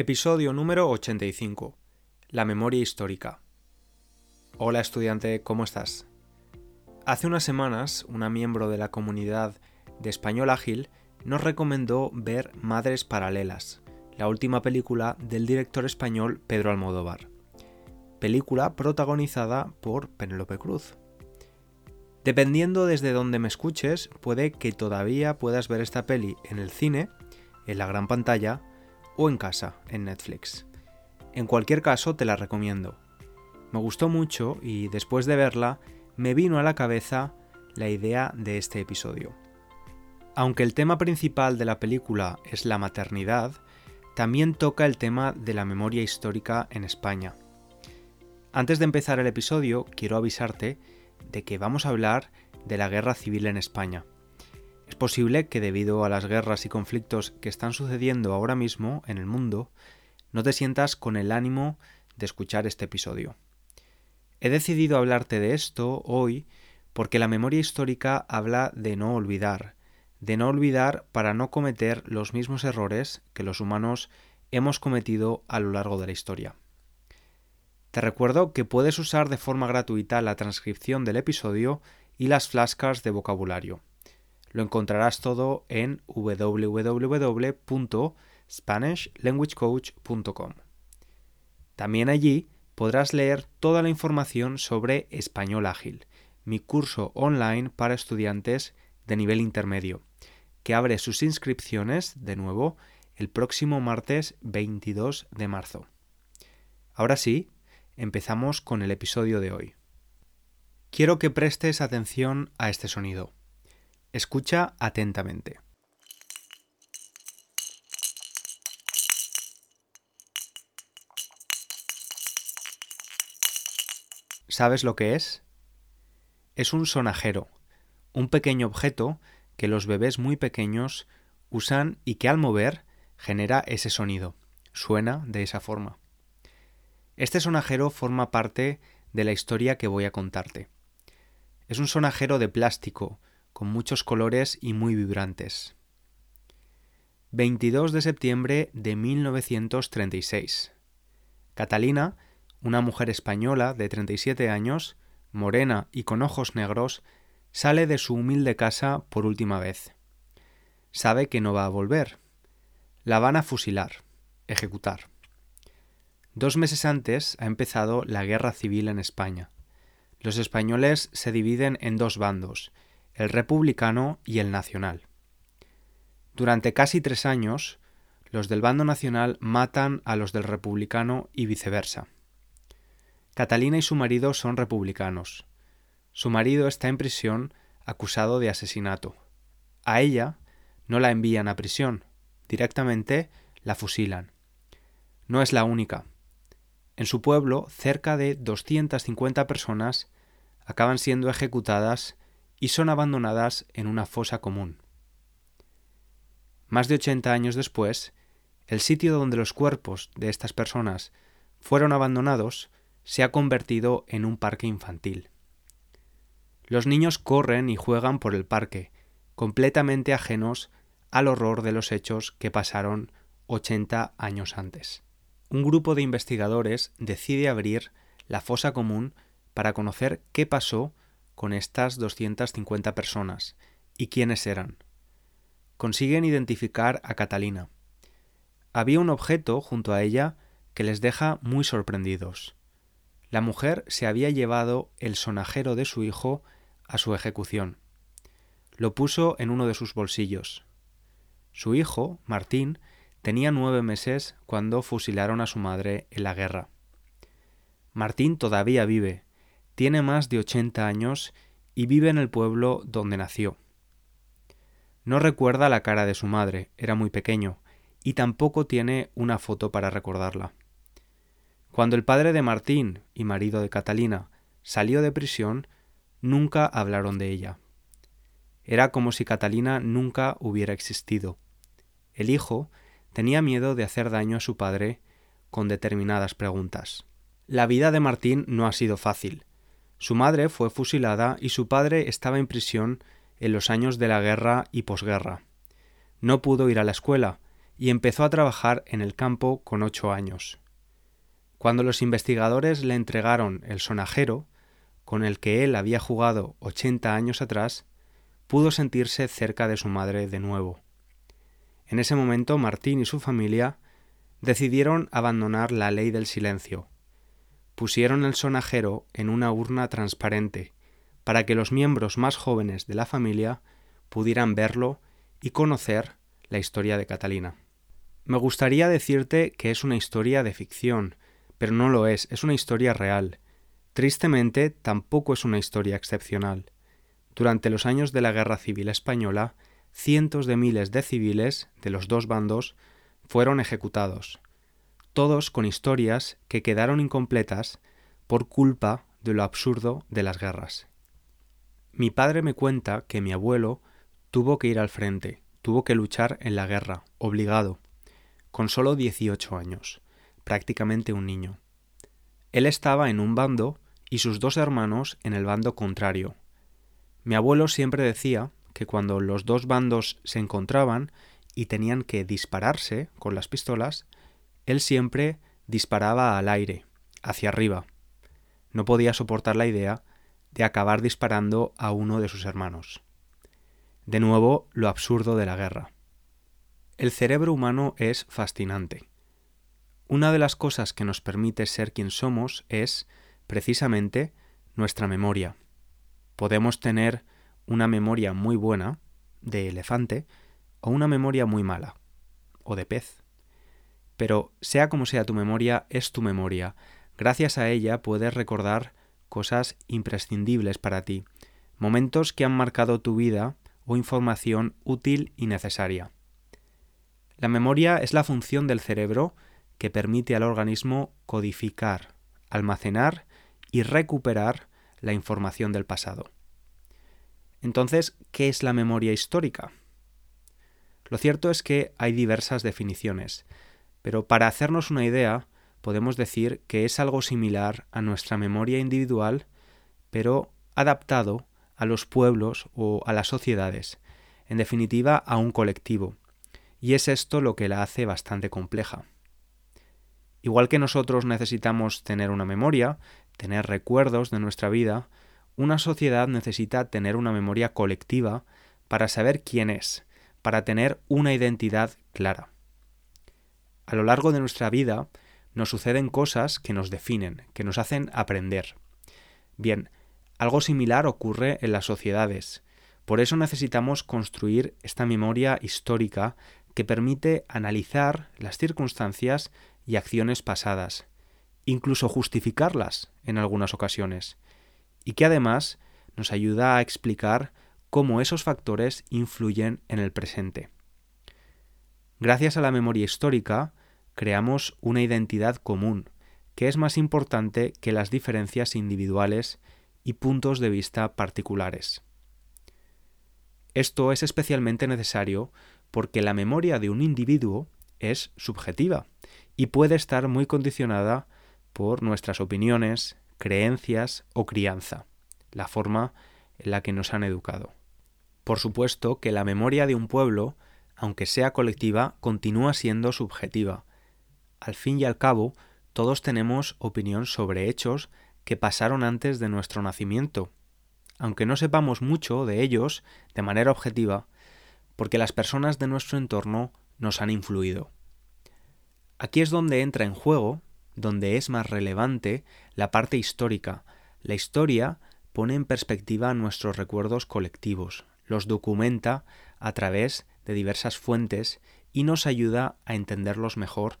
Episodio número 85. La memoria histórica. Hola estudiante, ¿cómo estás? Hace unas semanas, una miembro de la comunidad de Español Ágil nos recomendó ver Madres Paralelas, la última película del director español Pedro Almodóvar. Película protagonizada por Penélope Cruz. Dependiendo desde donde me escuches, puede que todavía puedas ver esta peli en el cine, en la gran pantalla, o en casa, en Netflix. En cualquier caso, te la recomiendo. Me gustó mucho y después de verla, me vino a la cabeza la idea de este episodio. Aunque el tema principal de la película es la maternidad, también toca el tema de la memoria histórica en España. Antes de empezar el episodio, quiero avisarte de que vamos a hablar de la guerra civil en España. Posible que debido a las guerras y conflictos que están sucediendo ahora mismo en el mundo, no te sientas con el ánimo de escuchar este episodio. He decidido hablarte de esto hoy porque la memoria histórica habla de no olvidar, de no olvidar para no cometer los mismos errores que los humanos hemos cometido a lo largo de la historia. Te recuerdo que puedes usar de forma gratuita la transcripción del episodio y las flashcards de vocabulario. Lo encontrarás todo en www.spanishlanguagecoach.com. También allí podrás leer toda la información sobre Español Ágil, mi curso online para estudiantes de nivel intermedio, que abre sus inscripciones de nuevo el próximo martes 22 de marzo. Ahora sí, empezamos con el episodio de hoy. Quiero que prestes atención a este sonido. Escucha atentamente. ¿Sabes lo que es? Es un sonajero, un pequeño objeto que los bebés muy pequeños usan y que al mover genera ese sonido, suena de esa forma. Este sonajero forma parte de la historia que voy a contarte. Es un sonajero de plástico, con muchos colores y muy vibrantes. 22 de septiembre de 1936. Catalina, una mujer española de 37 años, morena y con ojos negros, sale de su humilde casa por última vez. Sabe que no va a volver. La van a fusilar, ejecutar. Dos meses antes ha empezado la guerra civil en España. Los españoles se dividen en dos bandos, el republicano y el nacional. Durante casi tres años, los del bando nacional matan a los del republicano y viceversa. Catalina y su marido son republicanos. Su marido está en prisión acusado de asesinato. A ella no la envían a prisión, directamente la fusilan. No es la única. En su pueblo, cerca de 250 personas acaban siendo ejecutadas y son abandonadas en una fosa común. Más de 80 años después, el sitio donde los cuerpos de estas personas fueron abandonados se ha convertido en un parque infantil. Los niños corren y juegan por el parque, completamente ajenos al horror de los hechos que pasaron 80 años antes. Un grupo de investigadores decide abrir la fosa común para conocer qué pasó con estas 250 personas y quiénes eran. Consiguen identificar a Catalina. Había un objeto junto a ella que les deja muy sorprendidos. La mujer se había llevado el sonajero de su hijo a su ejecución. Lo puso en uno de sus bolsillos. Su hijo, Martín, tenía nueve meses cuando fusilaron a su madre en la guerra. Martín todavía vive, tiene más de 80 años y vive en el pueblo donde nació. No recuerda la cara de su madre, era muy pequeño, y tampoco tiene una foto para recordarla. Cuando el padre de Martín y marido de Catalina salió de prisión, nunca hablaron de ella. Era como si Catalina nunca hubiera existido. El hijo tenía miedo de hacer daño a su padre con determinadas preguntas. La vida de Martín no ha sido fácil. Su madre fue fusilada y su padre estaba en prisión en los años de la guerra y posguerra. No pudo ir a la escuela y empezó a trabajar en el campo con ocho años. Cuando los investigadores le entregaron el sonajero, con el que él había jugado ochenta años atrás, pudo sentirse cerca de su madre de nuevo. En ese momento Martín y su familia decidieron abandonar la ley del silencio. Pusieron el sonajero en una urna transparente para que los miembros más jóvenes de la familia pudieran verlo y conocer la historia de Catalina. Me gustaría decirte que es una historia de ficción, pero no lo es, es una historia real. Tristemente, tampoco es una historia excepcional. Durante los años de la Guerra Civil Española, cientos de miles de civiles de los dos bandos fueron ejecutados, todos con historias que quedaron incompletas por culpa de lo absurdo de las guerras. Mi padre me cuenta que mi abuelo tuvo que ir al frente, tuvo que luchar en la guerra, obligado, con solo 18 años, prácticamente un niño. Él estaba en un bando y sus dos hermanos en el bando contrario. Mi abuelo siempre decía que cuando los dos bandos se encontraban y tenían que dispararse con las pistolas, él siempre disparaba al aire, hacia arriba. No podía soportar la idea de acabar disparando a uno de sus hermanos. De nuevo, lo absurdo de la guerra. El cerebro humano es fascinante. Una de las cosas que nos permite ser quien somos es, precisamente, nuestra memoria. Podemos tener una memoria muy buena, de elefante, o una memoria muy mala, o de pez. Pero sea como sea tu memoria, es tu memoria. Gracias a ella puedes recordar cosas imprescindibles para ti, momentos que han marcado tu vida o información útil y necesaria. La memoria es la función del cerebro que permite al organismo codificar, almacenar y recuperar la información del pasado. Entonces, ¿qué es la memoria histórica? Lo cierto es que hay diversas definiciones, pero para hacernos una idea, podemos decir que es algo similar a nuestra memoria individual, pero adaptado a los pueblos o a las sociedades, en definitiva a un colectivo, y es esto lo que la hace bastante compleja. Igual que nosotros necesitamos tener una memoria, tener recuerdos de nuestra vida, una sociedad necesita tener una memoria colectiva para saber quién es, para tener una identidad clara. A lo largo de nuestra vida nos suceden cosas que nos definen, que nos hacen aprender. Bien, algo similar ocurre en las sociedades. Por eso necesitamos construir esta memoria histórica que permite analizar las circunstancias y acciones pasadas, incluso justificarlas en algunas ocasiones, y que además nos ayuda a explicar cómo esos factores influyen en el presente. Gracias a la memoria histórica, creamos una identidad común, que es más importante que las diferencias individuales y puntos de vista particulares. Esto es especialmente necesario porque la memoria de un individuo es subjetiva y puede estar muy condicionada por nuestras opiniones, creencias o crianza, la forma en la que nos han educado. Por supuesto que la memoria de un pueblo, aunque sea colectiva, continúa siendo subjetiva. Al fin y al cabo, todos tenemos opinión sobre hechos que pasaron antes de nuestro nacimiento, aunque no sepamos mucho de ellos de manera objetiva, porque las personas de nuestro entorno nos han influido. Aquí es donde entra en juego, donde es más relevante, la parte histórica. La historia pone en perspectiva nuestros recuerdos colectivos, los documenta a través de diversas fuentes y nos ayuda a entenderlos mejor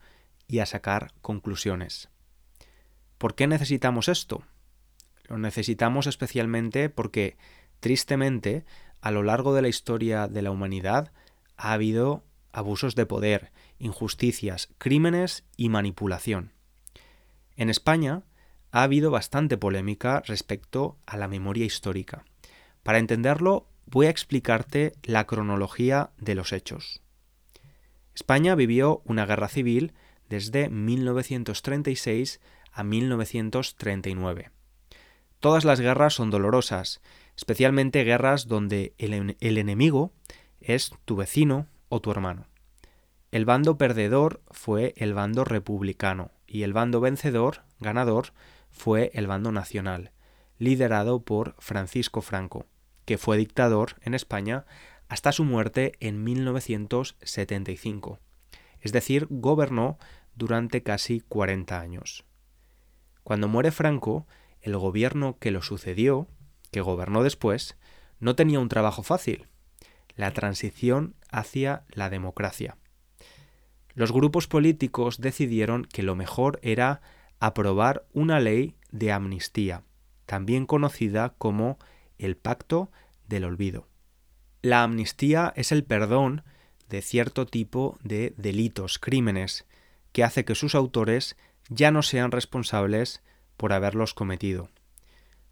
y a sacar conclusiones. ¿Por qué necesitamos esto? Lo necesitamos especialmente porque, tristemente, a lo largo de la historia de la humanidad ha habido abusos de poder, injusticias, crímenes y manipulación. En España ha habido bastante polémica respecto a la memoria histórica. Para entenderlo, voy a explicarte la cronología de los hechos. España vivió una guerra civil desde 1936 a 1939. Todas las guerras son dolorosas, especialmente guerras donde el, enemigo es tu vecino o tu hermano. El bando perdedor fue el bando republicano y el bando vencedor, ganador, fue el bando nacional, liderado por Francisco Franco, que fue dictador en España hasta su muerte en 1975. Es decir, gobernó durante casi 40 años. Cuando muere Franco, el gobierno que lo sucedió, que gobernó después, no tenía un trabajo fácil, la transición hacia la democracia. Los grupos políticos decidieron que lo mejor era aprobar una ley de amnistía, también conocida como el Pacto del Olvido. La amnistía es el perdón de cierto tipo de delitos, crímenes, que hace que sus autores ya no sean responsables por haberlos cometido.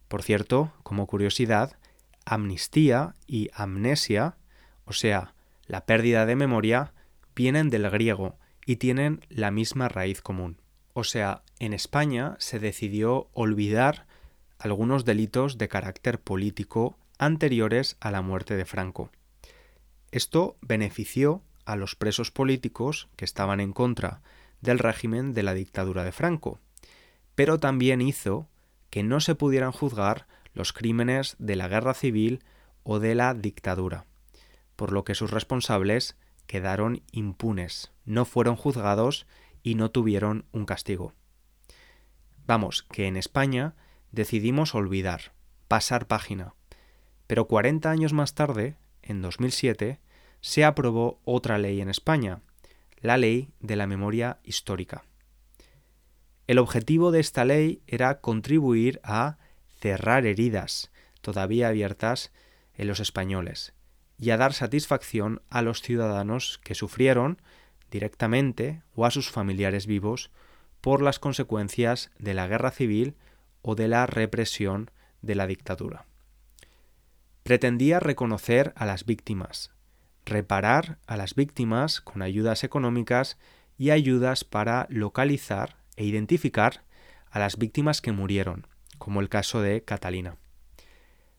Por cierto, como curiosidad, amnistía y amnesia, o sea, la pérdida de memoria, vienen del griego y tienen la misma raíz común. O sea, en España se decidió olvidar algunos delitos de carácter político anteriores a la muerte de Franco. Esto benefició a los presos políticos que estaban en contra del régimen de la dictadura de Franco, pero también hizo que no se pudieran juzgar los crímenes de la guerra civil o de la dictadura, por lo que sus responsables quedaron impunes, no fueron juzgados y no tuvieron un castigo. Vamos, que en España decidimos olvidar, pasar página, pero 40 años más tarde, en 2007, se aprobó otra ley en España, la Ley de la Memoria Histórica. El objetivo de esta ley era contribuir a cerrar heridas todavía abiertas en los españoles y a dar satisfacción a los ciudadanos que sufrieron directamente o a sus familiares vivos por las consecuencias de la guerra civil o de la represión de la dictadura. Pretendía reconocer a las víctimas, reparar a las víctimas con ayudas económicas y ayudas para localizar e identificar a las víctimas que murieron, como el caso de Catalina.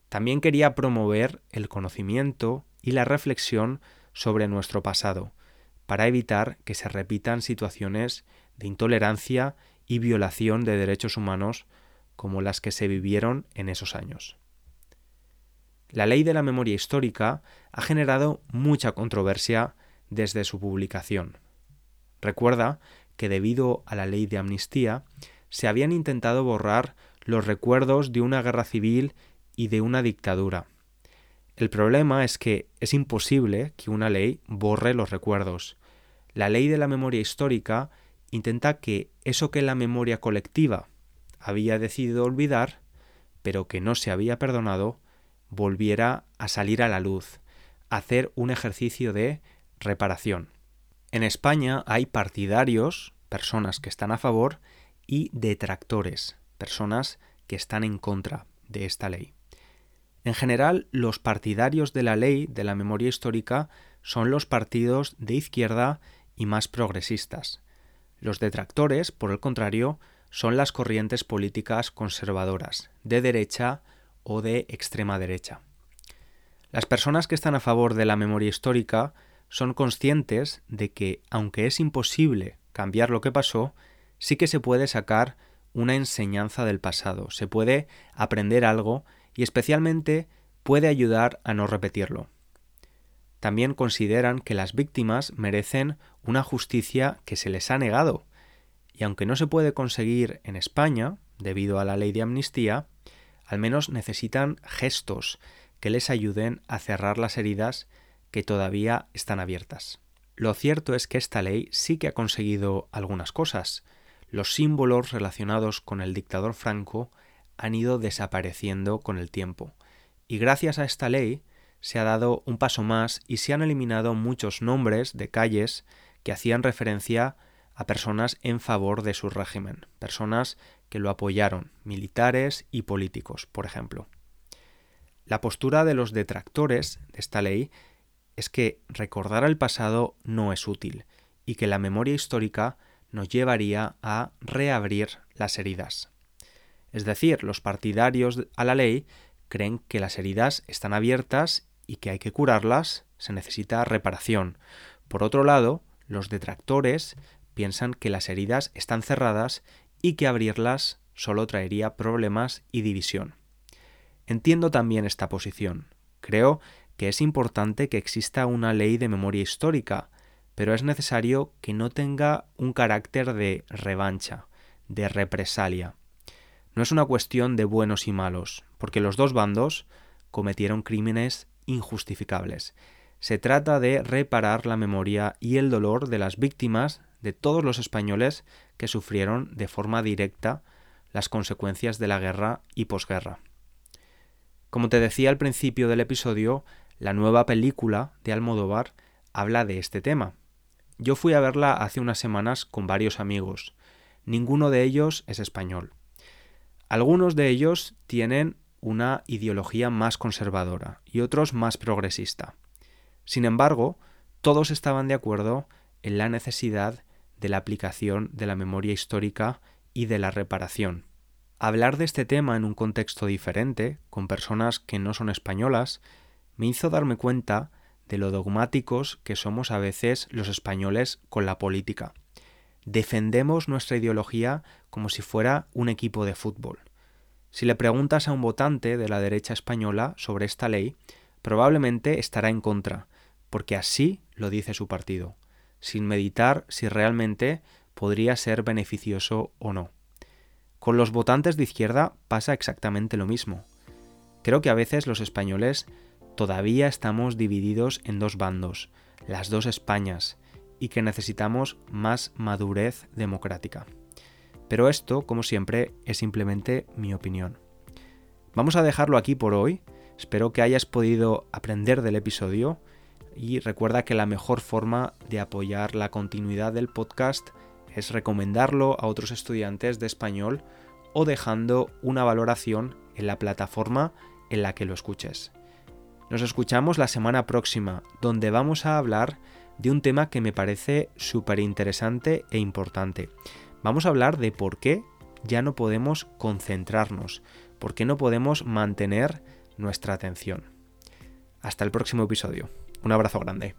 También quería promover el conocimiento y la reflexión sobre nuestro pasado, para evitar que se repitan situaciones de intolerancia y violación de derechos humanos como las que se vivieron en esos años. La ley de la memoria histórica ha generado mucha controversia desde su publicación. Recuerda que debido a la ley de amnistía se habían intentado borrar los recuerdos de una guerra civil y de una dictadura. El problema es que es imposible que una ley borre los recuerdos. La ley de la memoria histórica intenta que eso que la memoria colectiva había decidido olvidar, pero que no se había perdonado, volviera a salir a la luz, hacer un ejercicio de reparación. En España hay partidarios, personas que están a favor, y detractores, personas que están en contra de esta ley. En general, los partidarios de la ley de la memoria histórica son los partidos de izquierda y más progresistas. Los detractores, por el contrario, son las corrientes políticas conservadoras, de derecha o de extrema derecha. Las personas que están a favor de la memoria histórica son conscientes de que, aunque es imposible cambiar lo que pasó, sí que se puede sacar una enseñanza del pasado, se puede aprender algo y especialmente puede ayudar a no repetirlo. También consideran que las víctimas merecen una justicia que se les ha negado, y aunque no se puede conseguir en España, debido a la ley de amnistía, al menos necesitan gestos que les ayuden a cerrar las heridas que todavía están abiertas. Lo cierto es que esta ley sí que ha conseguido algunas cosas. Los símbolos relacionados con el dictador Franco han ido desapareciendo con el tiempo. Y gracias a esta ley se ha dado un paso más y se han eliminado muchos nombres de calles que hacían referencia a personas en favor de su régimen, personas que lo apoyaron, militares y políticos, por ejemplo. La postura de los detractores de esta ley es que recordar el pasado no es útil y que la memoria histórica nos llevaría a reabrir las heridas. Es decir, los partidarios a la ley creen que las heridas están abiertas y que hay que curarlas, se necesita reparación. Por otro lado, los detractores piensan que las heridas están cerradas y que abrirlas solo traería problemas y división. Entiendo también esta posición. Creo que es importante que exista una ley de memoria histórica, pero es necesario que no tenga un carácter de revancha, de represalia. No es una cuestión de buenos y malos, porque los dos bandos cometieron crímenes injustificables. Se trata de reparar la memoria y el dolor de las víctimas de todos los españoles que sufrieron de forma directa las consecuencias de la guerra y posguerra. Como te decía al principio del episodio, la nueva película de Almodóvar habla de este tema. Yo fui a verla hace unas semanas con varios amigos. Ninguno de ellos es español. Algunos de ellos tienen una ideología más conservadora y otros más progresista. Sin embargo, todos estaban de acuerdo en la necesidad de la aplicación de la memoria histórica y de la reparación. Hablar de este tema en un contexto diferente, con personas que no son españolas, me hizo darme cuenta de lo dogmáticos que somos a veces los españoles con la política. Defendemos nuestra ideología como si fuera un equipo de fútbol. Si le preguntas a un votante de la derecha española sobre esta ley, probablemente estará en contra, porque así lo dice su partido, sin meditar si realmente podría ser beneficioso o no. Con los votantes de izquierda pasa exactamente lo mismo. Creo que a veces los españoles todavía estamos divididos en dos bandos, las dos Españas, y que necesitamos más madurez democrática. Pero esto, como siempre, es simplemente mi opinión. Vamos a dejarlo aquí por hoy. Espero que hayas podido aprender del episodio y recuerda que la mejor forma de apoyar la continuidad del podcast es recomendarlo a otros estudiantes de español o dejando una valoración en la plataforma en la que lo escuches. Nos escuchamos la semana próxima, donde vamos a hablar de un tema que me parece súper interesante e importante. Vamos a hablar de por qué ya no podemos concentrarnos, por qué no podemos mantener nuestra atención. Hasta el próximo episodio. Un abrazo grande.